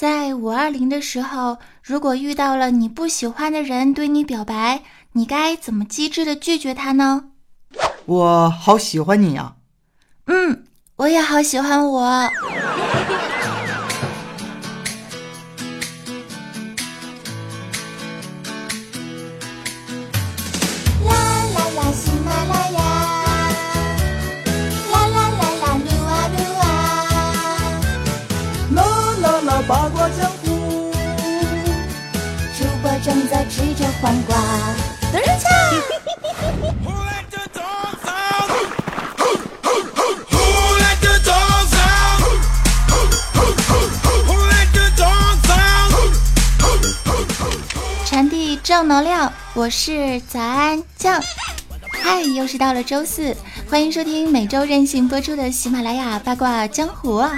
在五二零的时候，如果遇到了你不喜欢的人对你表白，你该怎么机智的拒绝他呢？我好喜欢你呀！嗯，我也好喜欢我。吃着黄瓜。等一下。传递正能量，我是早安酱。嗨，又是到了周四，欢迎收听每周任性播出的喜马拉雅八卦江湖啊。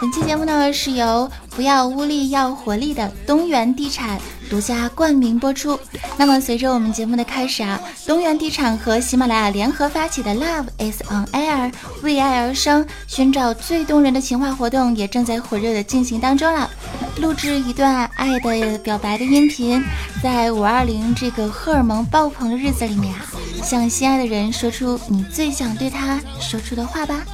本期节目呢是由不要污力要活力的东源地产。独家冠名播出。那么，随着我们节目的开始啊，东源地产和喜马拉雅联合发起的 Love is on Air 为爱而生，寻找最动人的情话活动也正在火热的进行当中了。录制一段爱的表白的音频，在五二零这个荷尔蒙爆棚的日子里面啊，向心爱的人说出你最想对他说出的话吧。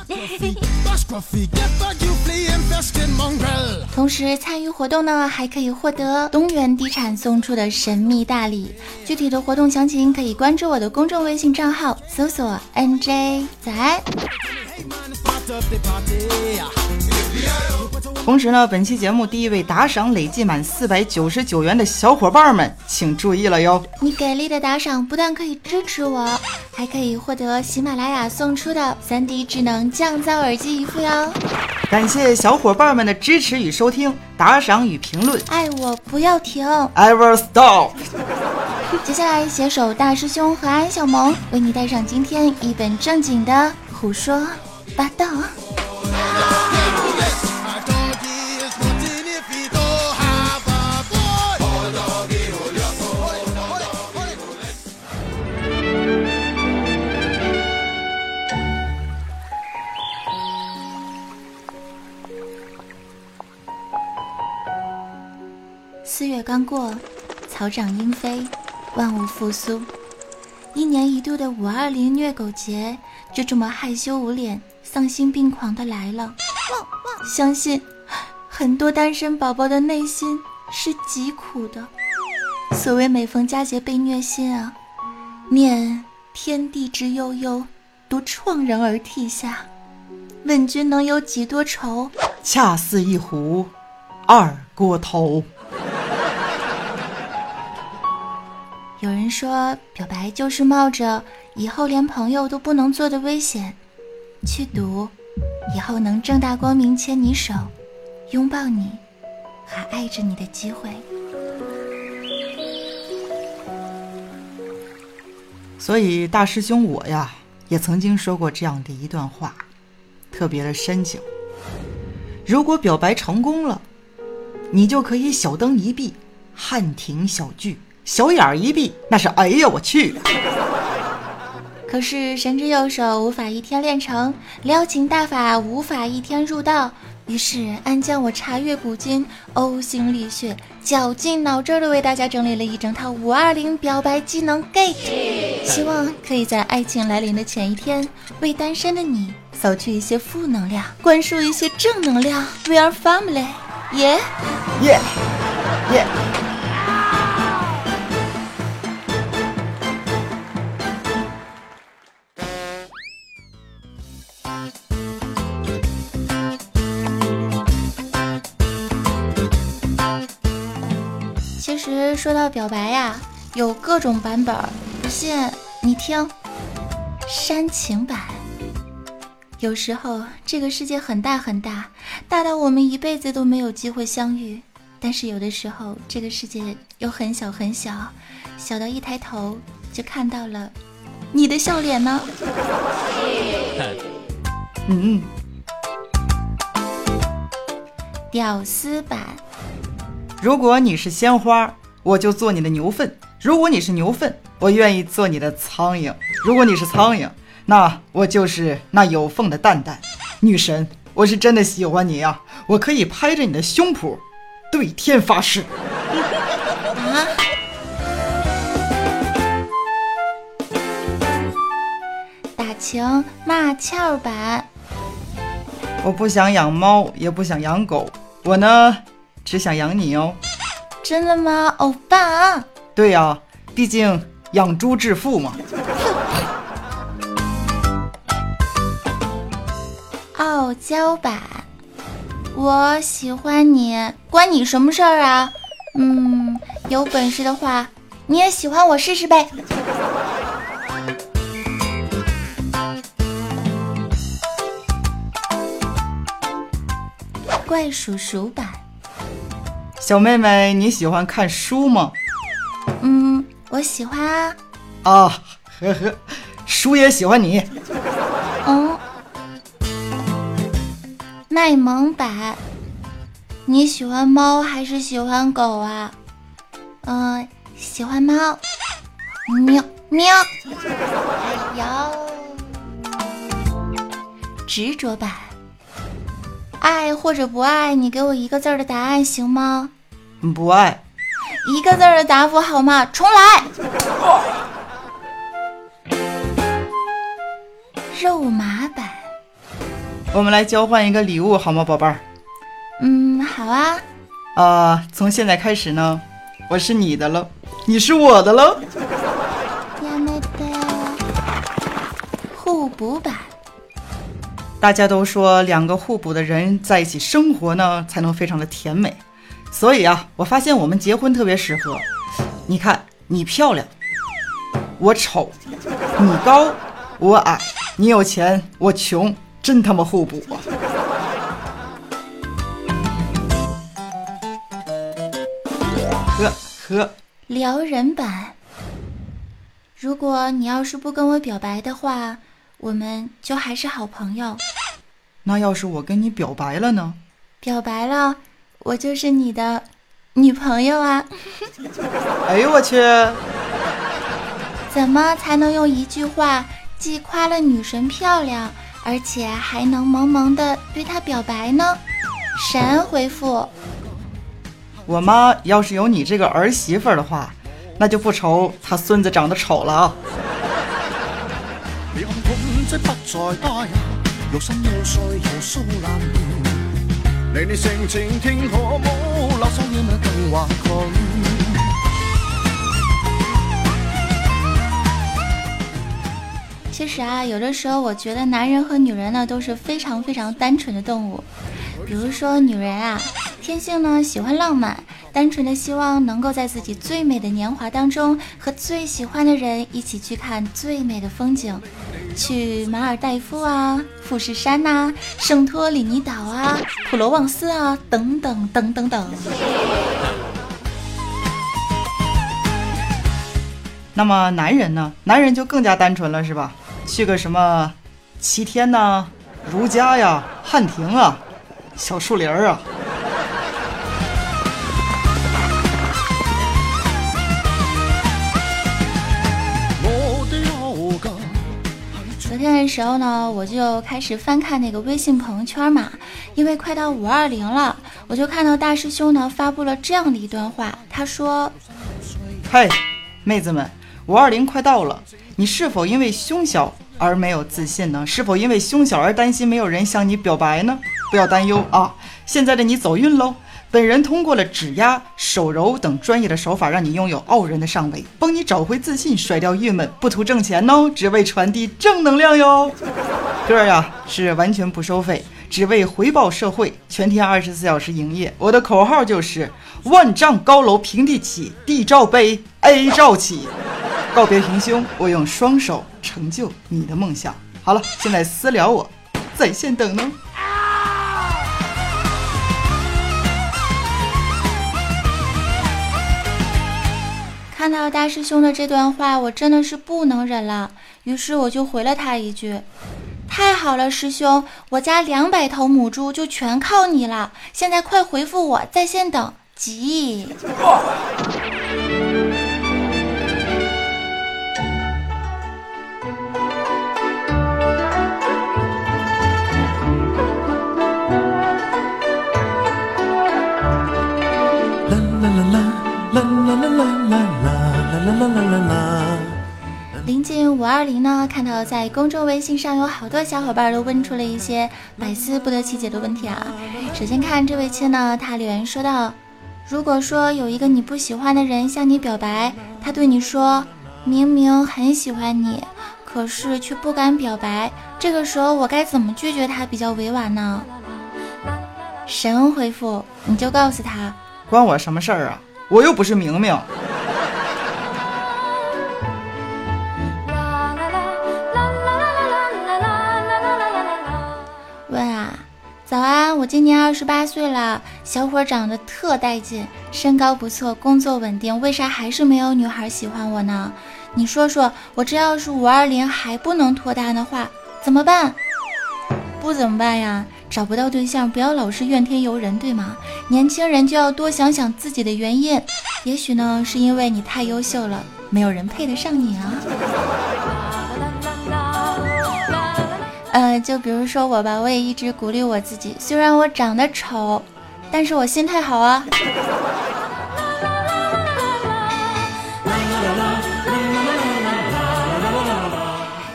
同时参与活动呢，还可以获得东源地产送出的神秘大礼。具体的活动详情可以关注我的公众微信账号，搜索 NJ 早安。同时呢，本期节目第一位打赏累计满四百九十九元的小伙伴们，请注意了哟！你给力的打赏不但可以支持我，还可以获得喜马拉雅送出的三 D 智能降噪耳机一副哟！感谢小伙伴们的支持与收听，打赏与评论，爱我不要停，Ever stop！接下来携手大师兄和安小萌，为你带上今天一本正经的胡说八道。刚过，草长莺飞，万物复苏。一年一度的五二零虐狗节，就这么害羞无脸、丧心病狂的来了。相信很多单身宝宝的内心是极苦的。所谓每逢佳节被虐心啊，念天地之悠悠，独怆然而涕下。问君能有几多愁？恰似一壶二锅头。有人说，表白就是冒着以后连朋友都不能做的危险，去赌以后能正大光明牵你手、拥抱你、还爱着你的机会。所以大师兄我呀，也曾经说过这样的一段话，特别的深情。如果表白成功了，你就可以小灯一闭，汉庭小聚。小眼儿一闭，那是哎呀，我去！可是神之右手无法一天练成，撩情大法无法一天入道。于是安将我查阅古今，呕心沥血，绞尽脑汁的为大家整理了一整套五二零表白技能 Gate，希望可以在爱情来临的前一天，为单身的你扫去一些负能量，灌输一些正能量。We are family，yeah，yeah，yeah。说到表白呀，有各种版本，不信你听。煽情版。有时候这个世界很大很大，大到我们一辈子都没有机会相遇；但是有的时候这个世界又很小很小，小到一抬头就看到了你的笑脸呢。嗯。屌丝版。如果你是鲜花。我就做你的牛粪，如果你是牛粪，我愿意做你的苍蝇；如果你是苍蝇，那我就是那有缝的蛋蛋。女神，我是真的喜欢你呀！我可以拍着你的胸脯，对天发誓。啊！打情骂俏版，我不想养猫，也不想养狗，我呢，只想养你哦。真的吗，欧巴？对呀、毕竟养猪致富嘛。傲娇版，我喜欢你，关你什么事儿啊？嗯，有本事的话，你也喜欢我试试呗。怪叔叔版，小妹妹，你喜欢看书吗？嗯，我喜欢啊。啊，呵呵，书也喜欢你。嗯，卖萌版，你喜欢猫还是喜欢狗啊？嗯、喜欢猫。喵喵。哎呦，执着版，爱或者不爱，你给我一个字儿的答案行吗？不爱，一个字儿的答复好吗？重来。肉麻版，我们来交换一个礼物好吗，宝贝儿？嗯，好啊。啊，从现在开始呢，我是你的了，你是我的了。互补版，大家都说两个互补的人在一起生活呢，才能非常的甜美。所以啊，我发现我们结婚特别适合。你看，你漂亮，我丑；你高，我矮；你有钱，我穷，真他妈互补啊！呵呵，撩人版。如果你要是不跟我表白的话，我们就还是好朋友。那要是我跟你表白了呢？表白了，我就是你的女朋友啊！哎呦我去！怎么才能用一句话既夸了女神漂亮，而且还能萌萌的对她表白呢？神回复：我妈要是有你这个儿媳妇儿的话，那就不愁她孙子长得丑了啊！你看本質不再打擾，肉身又碎又酥爛。你你性情聽可冇，留守要麼更惶恐。其实啊，有的时候我觉得男人和女人呢都是非常非常单纯的动物。比如说女人啊，天性呢喜欢浪漫，单纯的希望能够在自己最美的年华当中，和最喜欢的人一起去看最美的风景，去马尔代夫啊、富士山呐、圣托里尼岛啊、普罗旺斯啊等等等等等。那么男人呢？男人就更加单纯了，是吧？去个什么七天呐、如家呀、汉庭啊、小树林儿啊。昨天的時候呢，我就开始翻看那个微信朋友圈嘛，因为快到五二零了，我就看到大师兄呢发布了这样的一段话，他说。嘿，妹子们，五二零快到了，你是否因为胸小而没有自信呢？是否因为胸小而担心没有人向你表白呢？不要担忧啊，现在的你走运喽！本人通过了指压、手揉等专业的手法，让你拥有傲人的上围，帮你找回自信，甩掉郁闷，不图挣钱哦，只为传递正能量哟。这呀是完全不收费，只为回报社会，全天二十四小时营业。我的口号就是：万丈高楼平地起，地罩杯 A 罩起。告别平胸，我用双手成就你的梦想。好了，现在私聊我，在线等呢。看到大师兄的这段话，我真的是不能忍了，于是我就回了他一句：“太好了，师兄，我家两百头母猪就全靠你了，现在快回复我，在线等，急。”临近五二零呢，看到在公众微信上有好多小伙伴都问出了一些百思不得其解的问题啊。首先看这位亲呢，他留言说道：“如果说有一个你不喜欢的人向你表白，他对你说明明很喜欢你，可是却不敢表白，这个时候我该怎么拒绝他比较委婉呢？”神回复：“你就告诉他，关我什么事儿啊？我又不是明明。”我今年二十八岁了，小伙长得特带劲，身高不错，工作稳定，为啥还是没有女孩喜欢我呢？你说说，我这要是五二零还不能脱单的话，怎么办？不怎么办呀？找不到对象，不要老是怨天尤人，对吗？年轻人就要多想想自己的原因，也许呢，是因为你太优秀了，没有人配得上你啊。呃，就比如说我吧，我也一直鼓励我自己，虽然我长得丑，但是我心态好啊。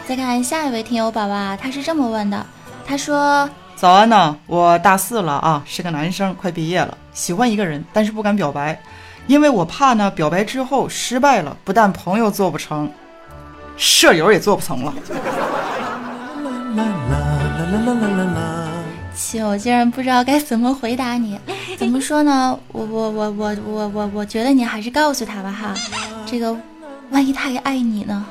再看下一位听友宝宝，他是这么问的，他说：早安呢，我大四了啊，是个男生，快毕业了，喜欢一个人，但是不敢表白，因为我怕呢，表白之后失败了，不但朋友做不成，舍友也做不成了。亲，我竟然不知道该怎么回答你，怎么说呢？我我我我我我我觉得你还是告诉他吧哈，这个万一他也爱你呢？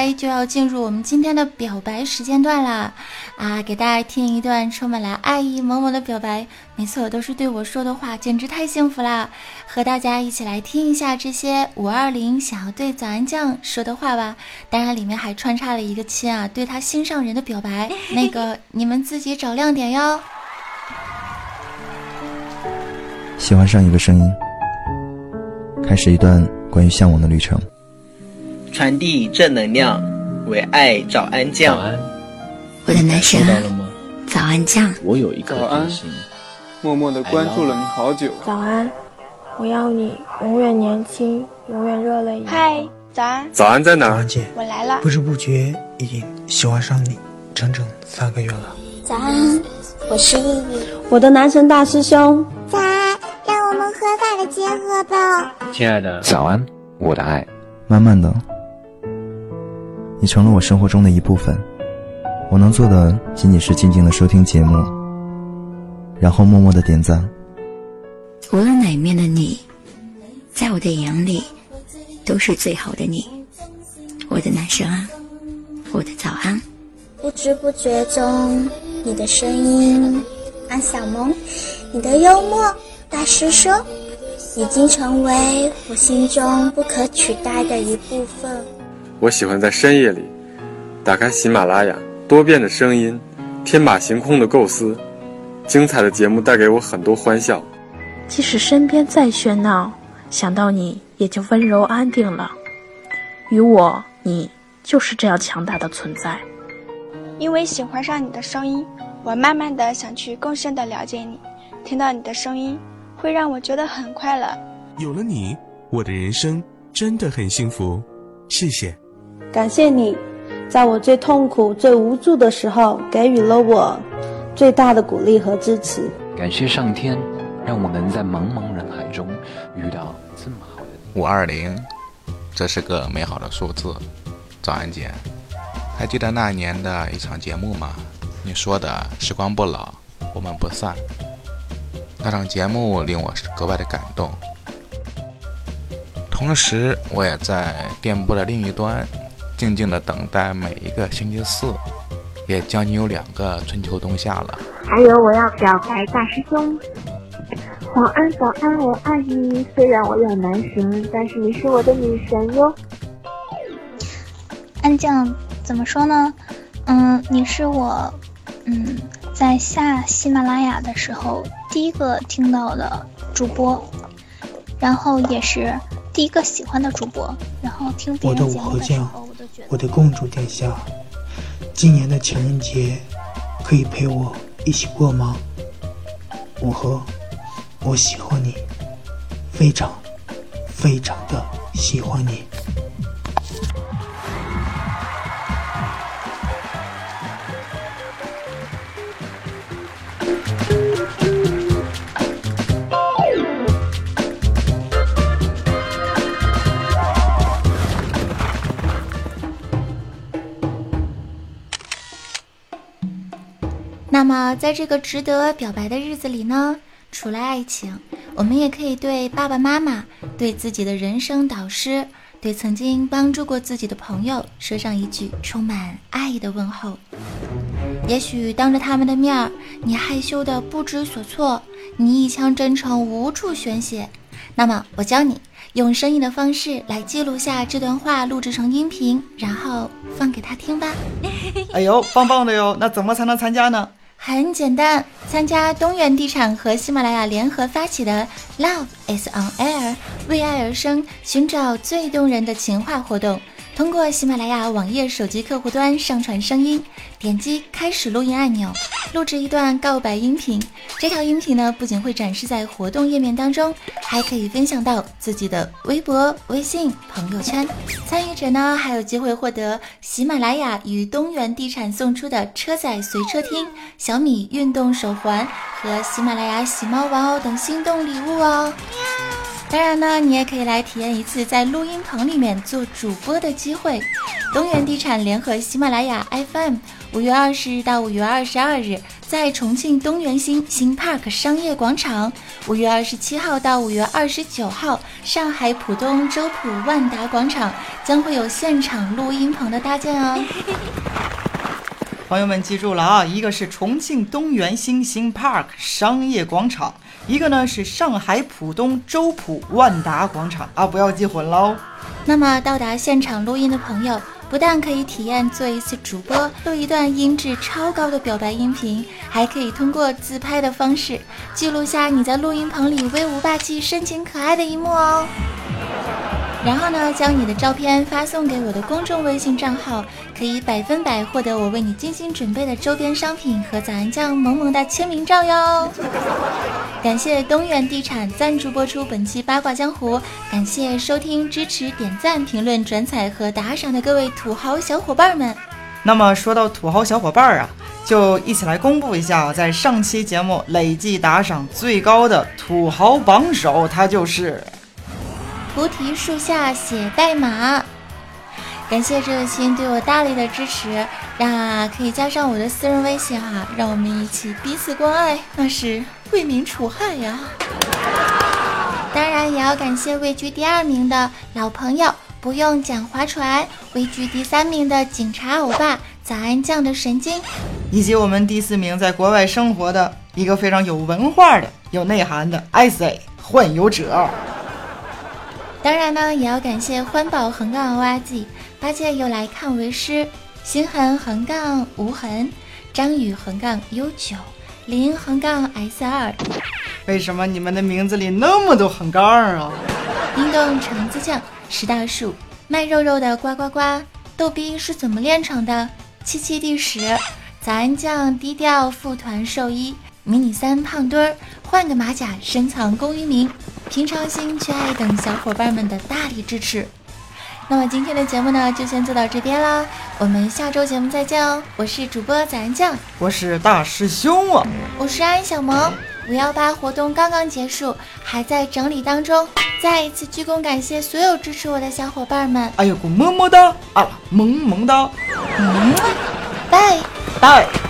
来就要进入我们今天的表白时间段啦！啊，给大家听一段充满了爱意萌萌的表白，没错，都是对我说的话，简直太幸福啦！和大家一起来听一下这些五二零想要对早安酱说的话吧。当然，里面还穿插了一个亲啊，对他心上人的表白，那个你们自己找亮点哟。喜欢上一个声音，开始一段关于向往的旅程。传递正能量，为爱早安酱。早安，我的男神啊！早安酱，我有一颗早安，默默的关注了你好久。早安，我要你永远年轻，永远热泪盈眶。嗨，早安。早安在哪？姐我来了。不知不觉已经喜欢上你整整三个月了。早安，我是丽丽，我的男神大师兄。早安，让我们合法的结合吧。亲爱的，早安，我的爱。慢慢的。你成了我生活中的一部分，我能做的仅仅是静静的收听节目，然后默默的点赞。无论哪一面的你，在我的眼里都是最好的你，我的男神啊，我的早安。不知不觉中，你的声音，安小萌，你的幽默，大师兄，已经成为我心中不可取代的一部分。我喜欢在深夜里打开喜马拉雅，多变的声音，天马行空的构思，精彩的节目带给我很多欢笑。即使身边再喧闹，想到你也就温柔安定了。与我，你就是这样强大的存在。因为喜欢上你的声音，我慢慢的想去更深的了解你。听到你的声音，会让我觉得很快乐。有了你，我的人生真的很幸福。谢谢。感谢你，在我最痛苦、最无助的时候，给予了我最大的鼓励和支持。感谢上天，让我能在茫茫人海中遇到这么好的五二零，这是个美好的数字。早安姐，还记得那年的一场节目吗？你说的时光不老，我们不散。那场节目令我格外的感动。同时，我也在电波的另一端。静静的等待每一个星期四，也将近有两个春秋冬夏了。还有，我要表白大师兄。早安，早安，我爱你。虽然我有男神，但是你是我的女神哟。安酱，怎么说呢？嗯，你是我，嗯，在下喜马拉雅的时候第一个听到的主播，然后也是第一个喜欢的主播，然后听别我的人的时候，我的公主殿下，今年的情人节可以陪我一起过吗？我和，我喜欢你，非常非常的喜欢你。在这个值得表白的日子里呢，除了爱情，我们也可以对爸爸妈妈、对自己的人生导师、对曾经帮助过自己的朋友说上一句充满爱的问候。也许当着他们的面儿，你害羞的不知所措，你一腔真诚无处宣泄。那么，我教你用声音的方式来记录下这段话，录制成音频，然后放给他听吧。哎呦，棒棒的哟！那怎么才能参加呢？很简单，参加东源地产和喜马拉雅联合发起的 Love is on Air 为爱而生，寻找最动人的情话活动。通过喜马拉雅网页手机客户端上传声音，点击开始录音按钮，录制一段告白音频。这条音频呢，不仅会展示在活动页面当中，还可以分享到自己的微博、微信、朋友圈。参与者呢，还有机会获得喜马拉雅与东源地产送出的车载随车听、小米运动手环和喜马拉雅喜猫玩偶等心动礼物哦。当然呢，你也可以来体验一次在录音棚里面做主播的机会。东源地产联合喜马拉雅 FM，五月二十日到五月二十二日，在重庆东源新新 Park 商业广场；五月二十七号到五月二十九号，上海浦东周浦万达广场将会有现场录音棚的搭建哦。朋友们记住了啊，一个是重庆东源新兴 Park 商业广场，一个呢是上海浦东周浦万达广场啊，不要记混喽。那么到达现场录音的朋友，不但可以体验做一次主播，录一段音质超高的表白音频，还可以通过自拍的方式记录下你在录音棚里威武霸气、深情可爱的一幕哦。然后呢，将你的照片发送给我的公众微信账号，可以百分百获得我为你精心准备的周边商品和早安酱萌萌的签名照哟。感谢东源地产赞助播出本期八卦江湖，感谢收听、支持、点赞、评论、转采和打赏的各位土豪小伙伴们。那么说到土豪小伙伴啊，就一起来公布一下，在上期节目累计打赏最高的土豪榜首，他就是。菩提树下写代码，感谢这位亲对我大力的支持，让可以加上我的私人微信哈，让我们一起彼此关爱，那是为民除害呀。当然也要感谢位居第二名的老朋友，不用讲划船；位居第三名的警察欧巴，早安酱的神经，以及我们第四名在国外生活的一个非常有文化的、有内涵的 IC 幻游者。当然呢，也要感谢欢宝横杠 O R G，八戒又来看为师，心痕横杠无痕，张宇横杠悠久，林横杠 S 二。为什么你们的名字里那么多横杠啊？冰冻橙子酱，石大树，卖肉肉的呱呱呱，逗逼是怎么练成的？七七第十，早安酱低调副团兽医，迷你三胖墩儿，换个马甲深藏功与名。平常心去爱等小伙伴们的大力支持。那么今天的节目呢，就先做到这边啦，我们下周节目再见哦。我是主播早安酱，我是大师兄啊，我是安小萌。五幺八活动刚刚结束，还在整理当中。再一次鞠躬感谢所有支持我的小伙伴们。哎呦，我么么哒啊，萌萌哒，嗯，拜拜。